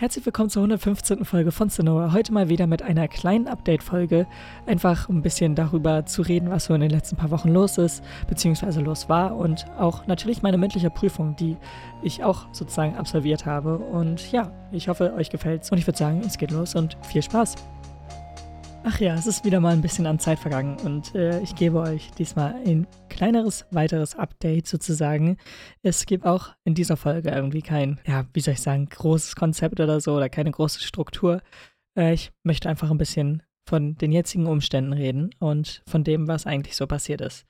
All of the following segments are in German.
Herzlich willkommen zur 115. Folge von Sonora. Heute mal wieder mit einer kleinen Update-Folge. Einfach ein bisschen darüber zu reden, was so in den letzten paar Wochen los ist, beziehungsweise los war. Und auch natürlich meine mündliche Prüfung, die ich auch sozusagen absolviert habe. Und ja, ich hoffe, euch gefällt's. Und ich würde sagen, es geht los und viel Spaß. Ach ja, es ist wieder mal ein bisschen an Zeit vergangen und äh, ich gebe euch diesmal ein kleineres, weiteres Update sozusagen. Es gibt auch in dieser Folge irgendwie kein, ja, wie soll ich sagen, großes Konzept oder so oder keine große Struktur. Äh, ich möchte einfach ein bisschen von den jetzigen Umständen reden und von dem, was eigentlich so passiert ist.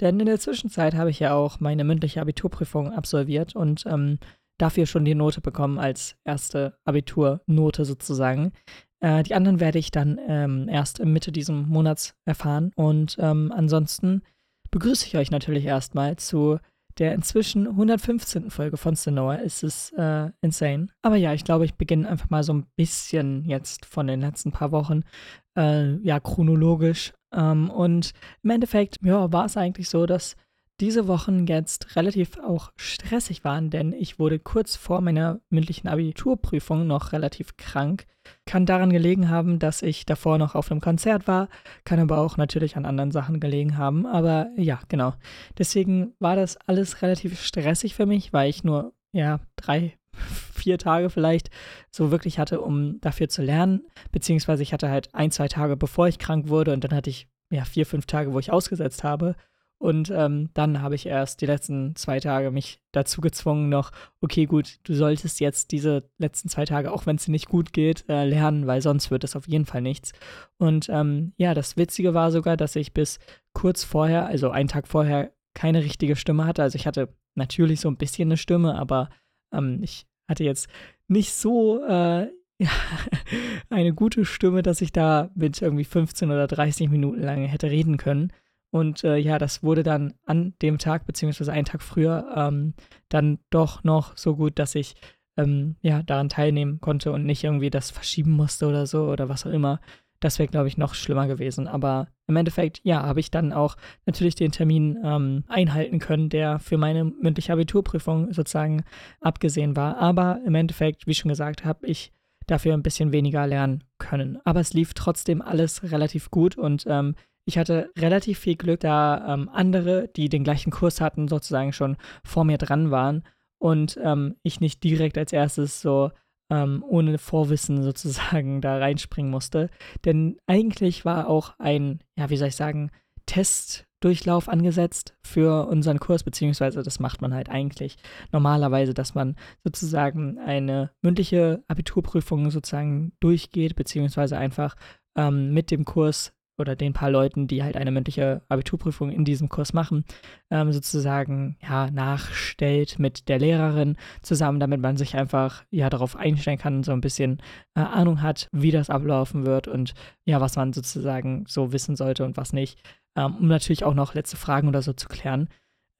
Denn in der Zwischenzeit habe ich ja auch meine mündliche Abiturprüfung absolviert und ähm, dafür schon die Note bekommen als erste Abiturnote sozusagen. Äh, die anderen werde ich dann ähm, erst Mitte dieses Monats erfahren. Und ähm, ansonsten begrüße ich euch natürlich erstmal zu der inzwischen 115. Folge von Sonora. Es ist äh, insane. Aber ja, ich glaube, ich beginne einfach mal so ein bisschen jetzt von den letzten paar Wochen, äh, ja, chronologisch. Ähm, und im Endeffekt, ja, war es eigentlich so, dass diese Wochen jetzt relativ auch stressig waren, denn ich wurde kurz vor meiner mündlichen Abiturprüfung noch relativ krank. Kann daran gelegen haben, dass ich davor noch auf einem Konzert war, kann aber auch natürlich an anderen Sachen gelegen haben. Aber ja, genau. Deswegen war das alles relativ stressig für mich, weil ich nur, ja, drei, vier Tage vielleicht so wirklich hatte, um dafür zu lernen. Beziehungsweise ich hatte halt ein, zwei Tage, bevor ich krank wurde und dann hatte ich ja vier, fünf Tage, wo ich ausgesetzt habe. Und ähm, dann habe ich erst die letzten zwei Tage mich dazu gezwungen, noch, okay, gut, du solltest jetzt diese letzten zwei Tage, auch wenn es dir nicht gut geht, äh, lernen, weil sonst wird es auf jeden Fall nichts. Und ähm, ja, das Witzige war sogar, dass ich bis kurz vorher, also einen Tag vorher, keine richtige Stimme hatte. Also ich hatte natürlich so ein bisschen eine Stimme, aber ähm, ich hatte jetzt nicht so äh, ja, eine gute Stimme, dass ich da mit irgendwie 15 oder 30 Minuten lang hätte reden können. Und äh, ja, das wurde dann an dem Tag, beziehungsweise einen Tag früher, ähm, dann doch noch so gut, dass ich ähm, ja daran teilnehmen konnte und nicht irgendwie das verschieben musste oder so oder was auch immer. Das wäre, glaube ich, noch schlimmer gewesen. Aber im Endeffekt, ja, habe ich dann auch natürlich den Termin ähm, einhalten können, der für meine mündliche Abiturprüfung sozusagen abgesehen war. Aber im Endeffekt, wie schon gesagt, habe ich dafür ein bisschen weniger lernen können. Aber es lief trotzdem alles relativ gut und ähm, ich hatte relativ viel Glück, da ähm, andere, die den gleichen Kurs hatten, sozusagen schon vor mir dran waren und ähm, ich nicht direkt als erstes so ähm, ohne Vorwissen sozusagen da reinspringen musste. Denn eigentlich war auch ein, ja, wie soll ich sagen, Testdurchlauf angesetzt für unseren Kurs, beziehungsweise das macht man halt eigentlich normalerweise, dass man sozusagen eine mündliche Abiturprüfung sozusagen durchgeht, beziehungsweise einfach ähm, mit dem Kurs oder den paar Leuten, die halt eine mündliche Abiturprüfung in diesem Kurs machen, ähm, sozusagen ja nachstellt mit der Lehrerin zusammen, damit man sich einfach ja darauf einstellen kann so ein bisschen äh, Ahnung hat, wie das ablaufen wird und ja, was man sozusagen so wissen sollte und was nicht, ähm, um natürlich auch noch letzte Fragen oder so zu klären.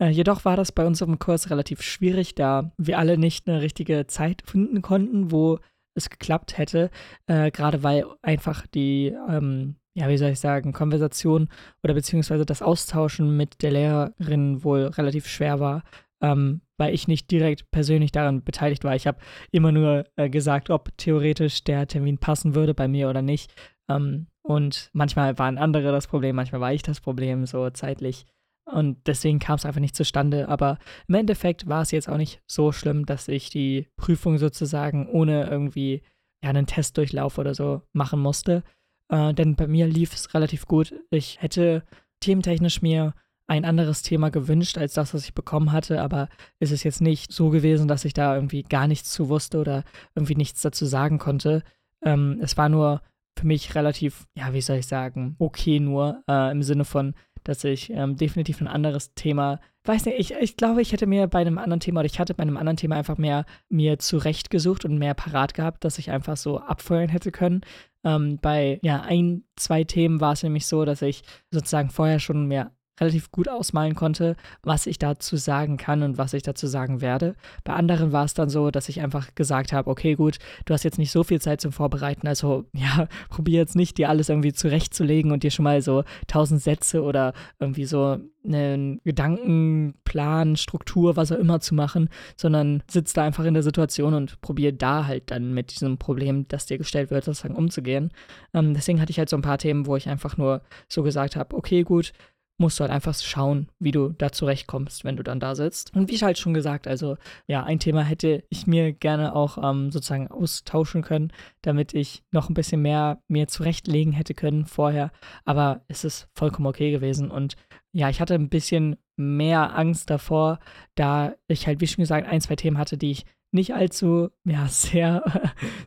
Äh, jedoch war das bei unserem Kurs relativ schwierig, da wir alle nicht eine richtige Zeit finden konnten, wo es geklappt hätte, äh, gerade weil einfach die ähm, ja, wie soll ich sagen, Konversation oder beziehungsweise das Austauschen mit der Lehrerin wohl relativ schwer war, ähm, weil ich nicht direkt persönlich daran beteiligt war. Ich habe immer nur äh, gesagt, ob theoretisch der Termin passen würde bei mir oder nicht. Ähm, und manchmal waren andere das Problem, manchmal war ich das Problem, so zeitlich. Und deswegen kam es einfach nicht zustande. Aber im Endeffekt war es jetzt auch nicht so schlimm, dass ich die Prüfung sozusagen ohne irgendwie ja, einen Testdurchlauf oder so machen musste. Äh, denn bei mir lief es relativ gut. Ich hätte thementechnisch mir ein anderes Thema gewünscht als das, was ich bekommen hatte, aber es ist jetzt nicht so gewesen, dass ich da irgendwie gar nichts zu wusste oder irgendwie nichts dazu sagen konnte. Ähm, es war nur für mich relativ, ja, wie soll ich sagen, okay nur, äh, im Sinne von, dass ich ähm, definitiv ein anderes Thema, weiß nicht, ich, ich glaube, ich hätte mir bei einem anderen Thema oder ich hatte bei einem anderen Thema einfach mehr mir zurechtgesucht und mehr parat gehabt, dass ich einfach so abfeuern hätte können. Ähm, bei ja, ein, zwei Themen war es nämlich so, dass ich sozusagen vorher schon mehr relativ gut ausmalen konnte, was ich dazu sagen kann und was ich dazu sagen werde. Bei anderen war es dann so, dass ich einfach gesagt habe, okay, gut, du hast jetzt nicht so viel Zeit zum Vorbereiten, also ja, probier jetzt nicht, dir alles irgendwie zurechtzulegen und dir schon mal so tausend Sätze oder irgendwie so einen Gedankenplan, Struktur, was auch immer zu machen, sondern sitzt da einfach in der Situation und probier da halt dann mit diesem Problem, das dir gestellt wird, sozusagen umzugehen. Ähm, deswegen hatte ich halt so ein paar Themen, wo ich einfach nur so gesagt habe, okay, gut, musst du halt einfach schauen, wie du da zurechtkommst, wenn du dann da sitzt. Und wie ich halt schon gesagt, also ja, ein Thema hätte ich mir gerne auch ähm, sozusagen austauschen können, damit ich noch ein bisschen mehr mir zurechtlegen hätte können vorher. Aber es ist vollkommen okay gewesen und ja, ich hatte ein bisschen mehr Angst davor, da ich halt, wie schon gesagt, ein, zwei Themen hatte, die ich nicht allzu, ja, sehr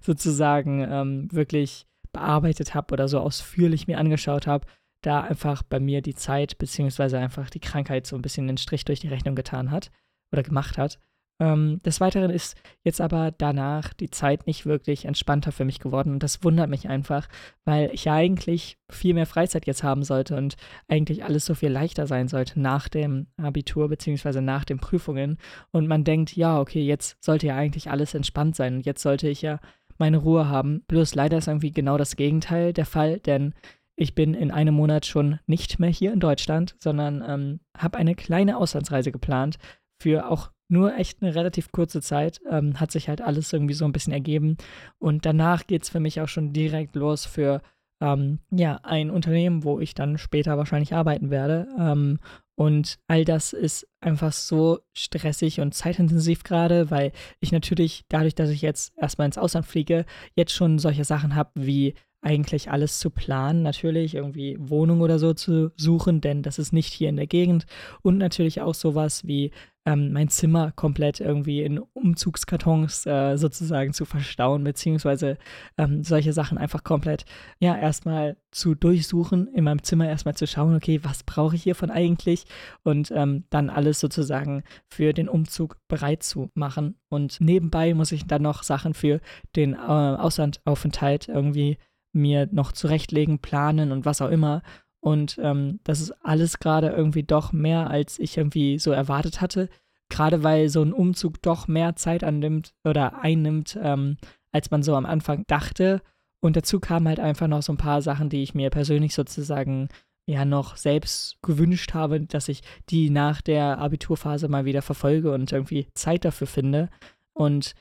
sozusagen ähm, wirklich bearbeitet habe oder so ausführlich mir angeschaut habe, da einfach bei mir die Zeit beziehungsweise einfach die Krankheit so ein bisschen den Strich durch die Rechnung getan hat oder gemacht hat. Ähm, des Weiteren ist jetzt aber danach die Zeit nicht wirklich entspannter für mich geworden und das wundert mich einfach, weil ich ja eigentlich viel mehr Freizeit jetzt haben sollte und eigentlich alles so viel leichter sein sollte nach dem Abitur beziehungsweise nach den Prüfungen und man denkt, ja, okay, jetzt sollte ja eigentlich alles entspannt sein und jetzt sollte ich ja meine Ruhe haben. Bloß leider ist irgendwie genau das Gegenteil der Fall, denn ich bin in einem Monat schon nicht mehr hier in Deutschland, sondern ähm, habe eine kleine Auslandsreise geplant für auch nur echt eine relativ kurze Zeit. Ähm, hat sich halt alles irgendwie so ein bisschen ergeben. Und danach geht es für mich auch schon direkt los für ähm, ja, ein Unternehmen, wo ich dann später wahrscheinlich arbeiten werde. Ähm, und all das ist einfach so stressig und zeitintensiv gerade, weil ich natürlich dadurch, dass ich jetzt erstmal ins Ausland fliege, jetzt schon solche Sachen habe wie eigentlich alles zu planen, natürlich irgendwie Wohnung oder so zu suchen, denn das ist nicht hier in der Gegend und natürlich auch sowas wie ähm, mein Zimmer komplett irgendwie in Umzugskartons äh, sozusagen zu verstauen, beziehungsweise ähm, solche Sachen einfach komplett, ja, erstmal zu durchsuchen, in meinem Zimmer erstmal zu schauen, okay, was brauche ich hiervon eigentlich und ähm, dann alles sozusagen für den Umzug bereit zu machen. Und nebenbei muss ich dann noch Sachen für den äh, Auslandaufenthalt irgendwie mir noch zurechtlegen, planen und was auch immer. Und ähm, das ist alles gerade irgendwie doch mehr, als ich irgendwie so erwartet hatte. Gerade weil so ein Umzug doch mehr Zeit annimmt oder einnimmt, ähm, als man so am Anfang dachte. Und dazu kamen halt einfach noch so ein paar Sachen, die ich mir persönlich sozusagen ja noch selbst gewünscht habe, dass ich die nach der Abiturphase mal wieder verfolge und irgendwie Zeit dafür finde. Und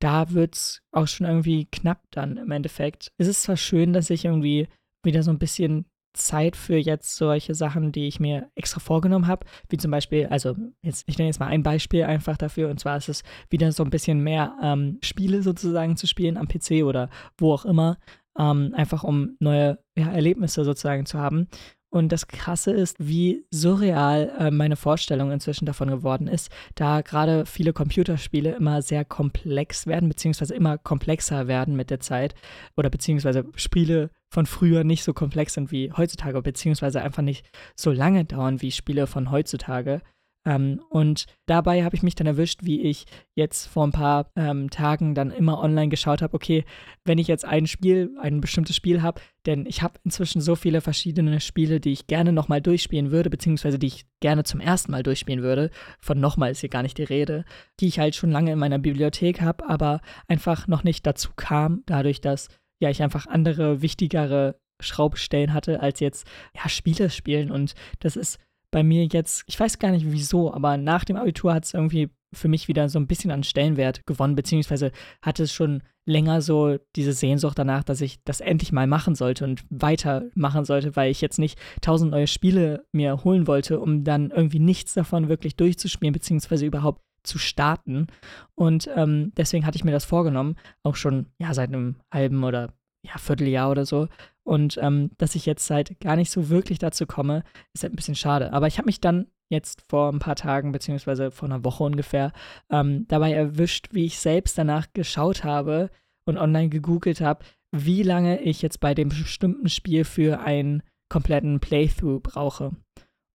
da wird es auch schon irgendwie knapp dann im Endeffekt. Es ist zwar schön, dass ich irgendwie wieder so ein bisschen Zeit für jetzt solche Sachen, die ich mir extra vorgenommen habe, wie zum Beispiel, also jetzt, ich nenne jetzt mal ein Beispiel einfach dafür, und zwar ist es wieder so ein bisschen mehr ähm, Spiele sozusagen zu spielen am PC oder wo auch immer, ähm, einfach um neue ja, Erlebnisse sozusagen zu haben. Und das Krasse ist, wie surreal äh, meine Vorstellung inzwischen davon geworden ist, da gerade viele Computerspiele immer sehr komplex werden, beziehungsweise immer komplexer werden mit der Zeit, oder beziehungsweise Spiele von früher nicht so komplex sind wie heutzutage, beziehungsweise einfach nicht so lange dauern wie Spiele von heutzutage. Ähm, und dabei habe ich mich dann erwischt, wie ich jetzt vor ein paar ähm, Tagen dann immer online geschaut habe, okay, wenn ich jetzt ein Spiel, ein bestimmtes Spiel habe, denn ich habe inzwischen so viele verschiedene Spiele, die ich gerne nochmal durchspielen würde, beziehungsweise die ich gerne zum ersten Mal durchspielen würde. Von nochmal ist hier gar nicht die Rede, die ich halt schon lange in meiner Bibliothek habe, aber einfach noch nicht dazu kam, dadurch, dass ja ich einfach andere, wichtigere Schraubstellen hatte, als jetzt ja Spiele spielen und das ist bei mir jetzt, ich weiß gar nicht wieso, aber nach dem Abitur hat es irgendwie für mich wieder so ein bisschen an Stellenwert gewonnen, beziehungsweise hatte es schon länger so diese Sehnsucht danach, dass ich das endlich mal machen sollte und weitermachen sollte, weil ich jetzt nicht tausend neue Spiele mir holen wollte, um dann irgendwie nichts davon wirklich durchzuspielen, beziehungsweise überhaupt zu starten. Und ähm, deswegen hatte ich mir das vorgenommen, auch schon ja seit einem halben oder ja, Vierteljahr oder so. Und ähm, dass ich jetzt halt gar nicht so wirklich dazu komme, ist halt ein bisschen schade. Aber ich habe mich dann jetzt vor ein paar Tagen, beziehungsweise vor einer Woche ungefähr, ähm, dabei erwischt, wie ich selbst danach geschaut habe und online gegoogelt habe, wie lange ich jetzt bei dem bestimmten Spiel für einen kompletten Playthrough brauche.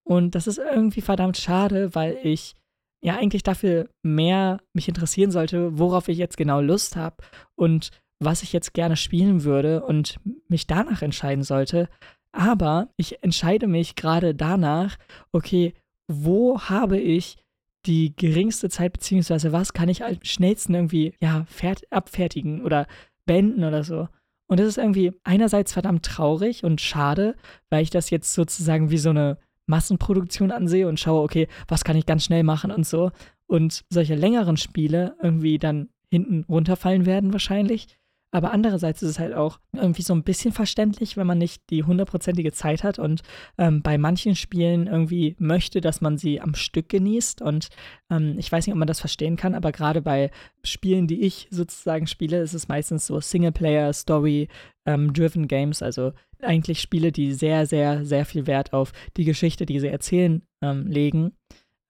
Und das ist irgendwie verdammt schade, weil ich ja eigentlich dafür mehr mich interessieren sollte, worauf ich jetzt genau Lust habe und was ich jetzt gerne spielen würde und mich danach entscheiden sollte, Aber ich entscheide mich gerade danach, okay, wo habe ich die geringste Zeit, beziehungsweise was kann ich am schnellsten irgendwie, ja, abfertigen oder beenden oder so. Und das ist irgendwie einerseits verdammt traurig und schade, weil ich das jetzt sozusagen wie so eine Massenproduktion ansehe und schaue, okay, was kann ich ganz schnell machen und so. Und solche längeren Spiele irgendwie dann hinten runterfallen werden wahrscheinlich. Aber andererseits ist es halt auch irgendwie so ein bisschen verständlich, wenn man nicht die hundertprozentige Zeit hat und ähm, bei manchen Spielen irgendwie möchte, dass man sie am Stück genießt. Und ähm, ich weiß nicht, ob man das verstehen kann, aber gerade bei Spielen, die ich sozusagen spiele, ist es meistens so Singleplayer, Story-driven ähm, Games, also eigentlich Spiele, die sehr, sehr, sehr viel Wert auf die Geschichte, die sie erzählen, ähm, legen.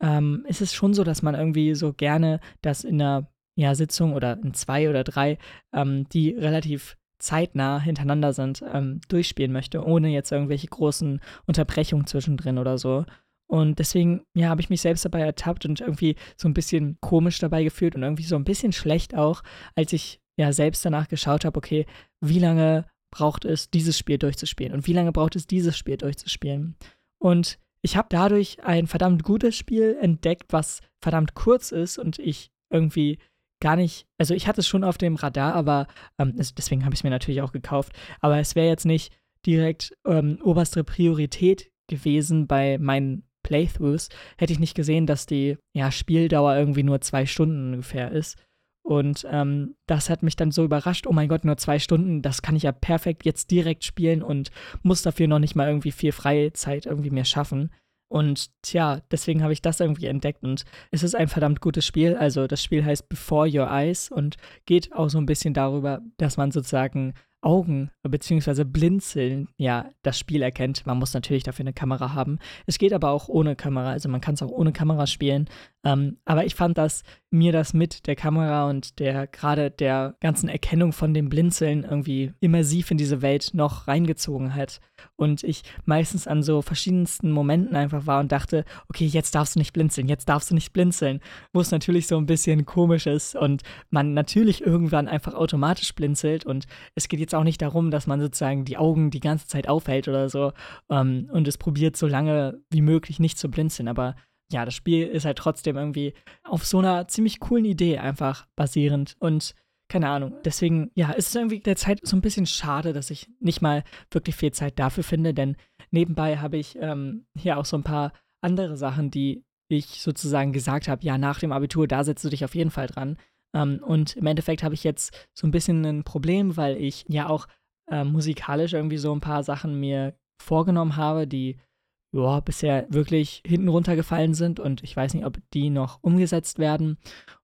Ähm, ist es schon so, dass man irgendwie so gerne das in einer ja, Sitzung oder in zwei oder drei, ähm, die relativ zeitnah hintereinander sind, ähm, durchspielen möchte, ohne jetzt irgendwelche großen Unterbrechungen zwischendrin oder so. Und deswegen, ja, habe ich mich selbst dabei ertappt und irgendwie so ein bisschen komisch dabei gefühlt und irgendwie so ein bisschen schlecht auch, als ich ja selbst danach geschaut habe, okay, wie lange braucht es, dieses Spiel durchzuspielen und wie lange braucht es, dieses Spiel durchzuspielen. Und ich habe dadurch ein verdammt gutes Spiel entdeckt, was verdammt kurz ist und ich irgendwie gar nicht, also ich hatte es schon auf dem Radar, aber ähm, deswegen habe ich es mir natürlich auch gekauft, aber es wäre jetzt nicht direkt ähm, oberste Priorität gewesen bei meinen Playthroughs, hätte ich nicht gesehen, dass die ja, Spieldauer irgendwie nur zwei Stunden ungefähr ist. Und ähm, das hat mich dann so überrascht, oh mein Gott, nur zwei Stunden, das kann ich ja perfekt jetzt direkt spielen und muss dafür noch nicht mal irgendwie viel Freizeit irgendwie mehr schaffen. Und tja, deswegen habe ich das irgendwie entdeckt und es ist ein verdammt gutes Spiel. Also das Spiel heißt Before Your Eyes und geht auch so ein bisschen darüber, dass man sozusagen Augen bzw. Blinzeln ja das Spiel erkennt. Man muss natürlich dafür eine Kamera haben. Es geht aber auch ohne Kamera, also man kann es auch ohne Kamera spielen. Ähm, aber ich fand, dass mir das mit der Kamera und der gerade der ganzen Erkennung von dem Blinzeln irgendwie immersiv in diese Welt noch reingezogen hat. Und ich meistens an so verschiedensten Momenten einfach war und dachte, okay, jetzt darfst du nicht blinzeln, jetzt darfst du nicht blinzeln. Wo es natürlich so ein bisschen komisch ist und man natürlich irgendwann einfach automatisch blinzelt. Und es geht jetzt auch nicht darum, dass man sozusagen die Augen die ganze Zeit aufhält oder so ähm, und es probiert so lange wie möglich nicht zu blinzeln. Aber ja, das Spiel ist halt trotzdem irgendwie auf so einer ziemlich coolen Idee einfach basierend und keine Ahnung. Deswegen, ja, ist es irgendwie der Zeit so ein bisschen schade, dass ich nicht mal wirklich viel Zeit dafür finde, denn nebenbei habe ich ähm, hier auch so ein paar andere Sachen, die ich sozusagen gesagt habe, ja, nach dem Abitur, da setzt du dich auf jeden Fall dran. Ähm, und im Endeffekt habe ich jetzt so ein bisschen ein Problem, weil ich ja auch äh, musikalisch irgendwie so ein paar Sachen mir vorgenommen habe, die ja, bisher wirklich hinten runtergefallen sind und ich weiß nicht, ob die noch umgesetzt werden.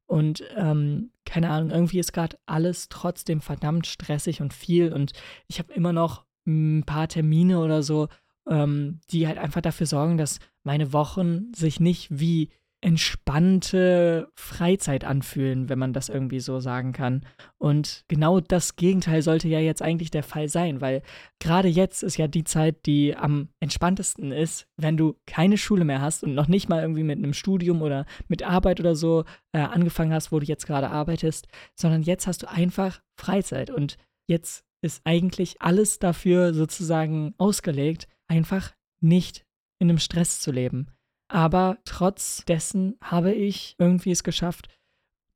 Und ähm, keine Ahnung, irgendwie ist gerade alles trotzdem verdammt stressig und viel und ich habe immer noch ein paar Termine oder so, ähm, die halt einfach dafür sorgen, dass meine Wochen sich nicht wie entspannte Freizeit anfühlen, wenn man das irgendwie so sagen kann. Und genau das Gegenteil sollte ja jetzt eigentlich der Fall sein, weil gerade jetzt ist ja die Zeit, die am entspanntesten ist, wenn du keine Schule mehr hast und noch nicht mal irgendwie mit einem Studium oder mit Arbeit oder so äh, angefangen hast, wo du jetzt gerade arbeitest, sondern jetzt hast du einfach Freizeit und jetzt ist eigentlich alles dafür sozusagen ausgelegt, einfach nicht in einem Stress zu leben. Aber trotz dessen habe ich irgendwie es geschafft,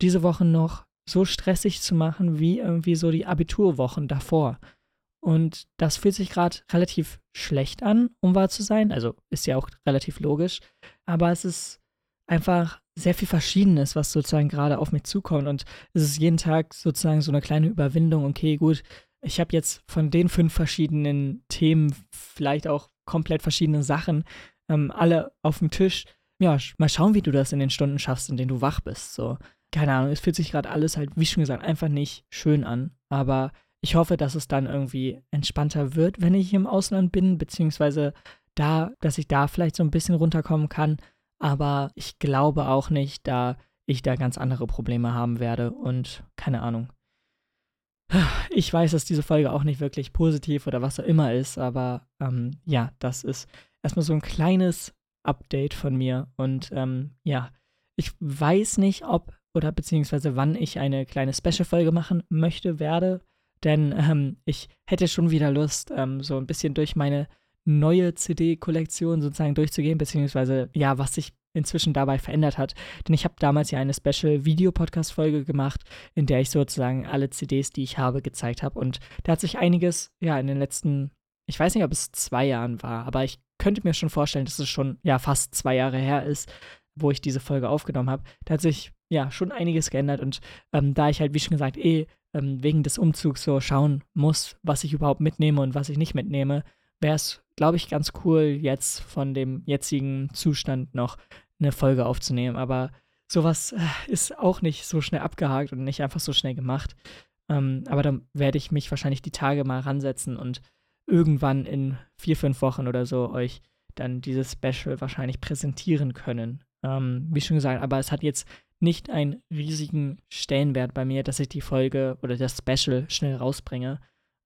diese Wochen noch so stressig zu machen wie irgendwie so die Abiturwochen davor. Und das fühlt sich gerade relativ schlecht an, um wahr zu sein. Also ist ja auch relativ logisch. Aber es ist einfach sehr viel Verschiedenes, was sozusagen gerade auf mich zukommt. Und es ist jeden Tag sozusagen so eine kleine Überwindung. Okay, gut, ich habe jetzt von den fünf verschiedenen Themen vielleicht auch komplett verschiedene Sachen, ähm, alle auf dem Tisch. Ja, mal schauen, wie du das in den Stunden schaffst, in denen du wach bist. So, keine Ahnung, es fühlt sich gerade alles halt, wie schon gesagt, einfach nicht schön an. Aber ich hoffe, dass es dann irgendwie entspannter wird, wenn ich im Ausland bin, beziehungsweise da, dass ich da vielleicht so ein bisschen runterkommen kann. Aber ich glaube auch nicht, da ich da ganz andere Probleme haben werde und keine Ahnung. Ich weiß, dass diese Folge auch nicht wirklich positiv oder was auch immer ist, aber ähm, ja, das ist erstmal so ein kleines Update von mir. Und ähm, ja, ich weiß nicht, ob oder beziehungsweise wann ich eine kleine Special-Folge machen möchte, werde. Denn ähm, ich hätte schon wieder Lust, ähm, so ein bisschen durch meine neue CD-Kollektion sozusagen durchzugehen, beziehungsweise ja, was sich inzwischen dabei verändert hat. Denn ich habe damals ja eine Special-Video-Podcast-Folge gemacht, in der ich sozusagen alle CDs, die ich habe, gezeigt habe. Und da hat sich einiges, ja, in den letzten, ich weiß nicht, ob es zwei Jahren war, aber ich könnte mir schon vorstellen, dass es schon, ja, fast zwei Jahre her ist, wo ich diese Folge aufgenommen habe. Da hat sich, ja, schon einiges geändert. Und ähm, da ich halt, wie schon gesagt, eh ähm, wegen des Umzugs so schauen muss, was ich überhaupt mitnehme und was ich nicht mitnehme, wäre es, glaube ich, ganz cool, jetzt von dem jetzigen Zustand noch eine Folge aufzunehmen. Aber sowas äh, ist auch nicht so schnell abgehakt und nicht einfach so schnell gemacht. Ähm, aber dann werde ich mich wahrscheinlich die Tage mal ransetzen und irgendwann in vier, fünf Wochen oder so euch dann dieses Special wahrscheinlich präsentieren können. Ähm, wie schon gesagt, aber es hat jetzt nicht einen riesigen Stellenwert bei mir, dass ich die Folge oder das Special schnell rausbringe.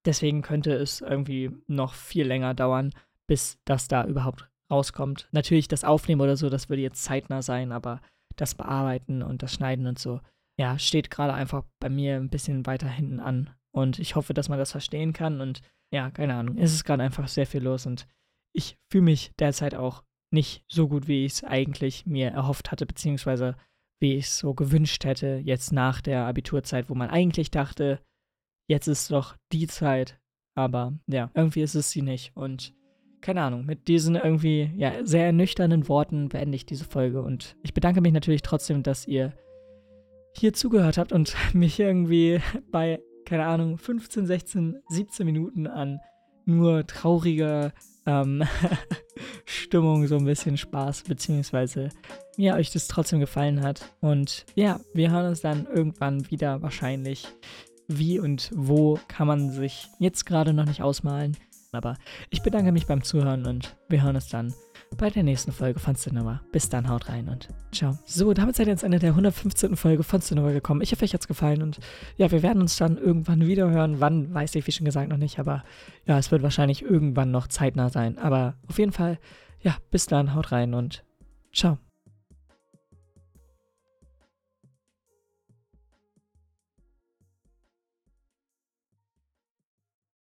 Deswegen könnte es irgendwie noch viel länger dauern, bis das da überhaupt rauskommt. Natürlich das Aufnehmen oder so, das würde jetzt zeitnah sein, aber das Bearbeiten und das Schneiden und so, ja, steht gerade einfach bei mir ein bisschen weiter hinten an. Und ich hoffe, dass man das verstehen kann. Und ja, keine Ahnung, es ist gerade einfach sehr viel los und ich fühle mich derzeit auch nicht so gut, wie ich es eigentlich mir erhofft hatte, beziehungsweise wie ich es so gewünscht hätte, jetzt nach der Abiturzeit, wo man eigentlich dachte, jetzt ist doch die Zeit. Aber ja, irgendwie ist es sie nicht. Und keine Ahnung, mit diesen irgendwie ja, sehr ernüchternden Worten beende ich diese Folge. Und ich bedanke mich natürlich trotzdem, dass ihr hier zugehört habt und mich irgendwie bei, keine Ahnung, 15, 16, 17 Minuten an nur trauriger ähm, Stimmung, so ein bisschen Spaß, beziehungsweise mir euch das trotzdem gefallen hat. Und ja, wir hören uns dann irgendwann wieder wahrscheinlich. Wie und wo kann man sich jetzt gerade noch nicht ausmalen. Aber ich bedanke mich beim Zuhören und wir hören uns dann bei der nächsten Folge von Cinema. Bis dann, haut rein und ciao. So, damit seid ihr jetzt Ende der 115. Folge von Cinema gekommen. Ich hoffe, euch hat es gefallen und ja, wir werden uns dann irgendwann wieder hören. Wann, weiß ich wie schon gesagt noch nicht, aber ja, es wird wahrscheinlich irgendwann noch zeitnah sein. Aber auf jeden Fall, ja, bis dann, haut rein und ciao.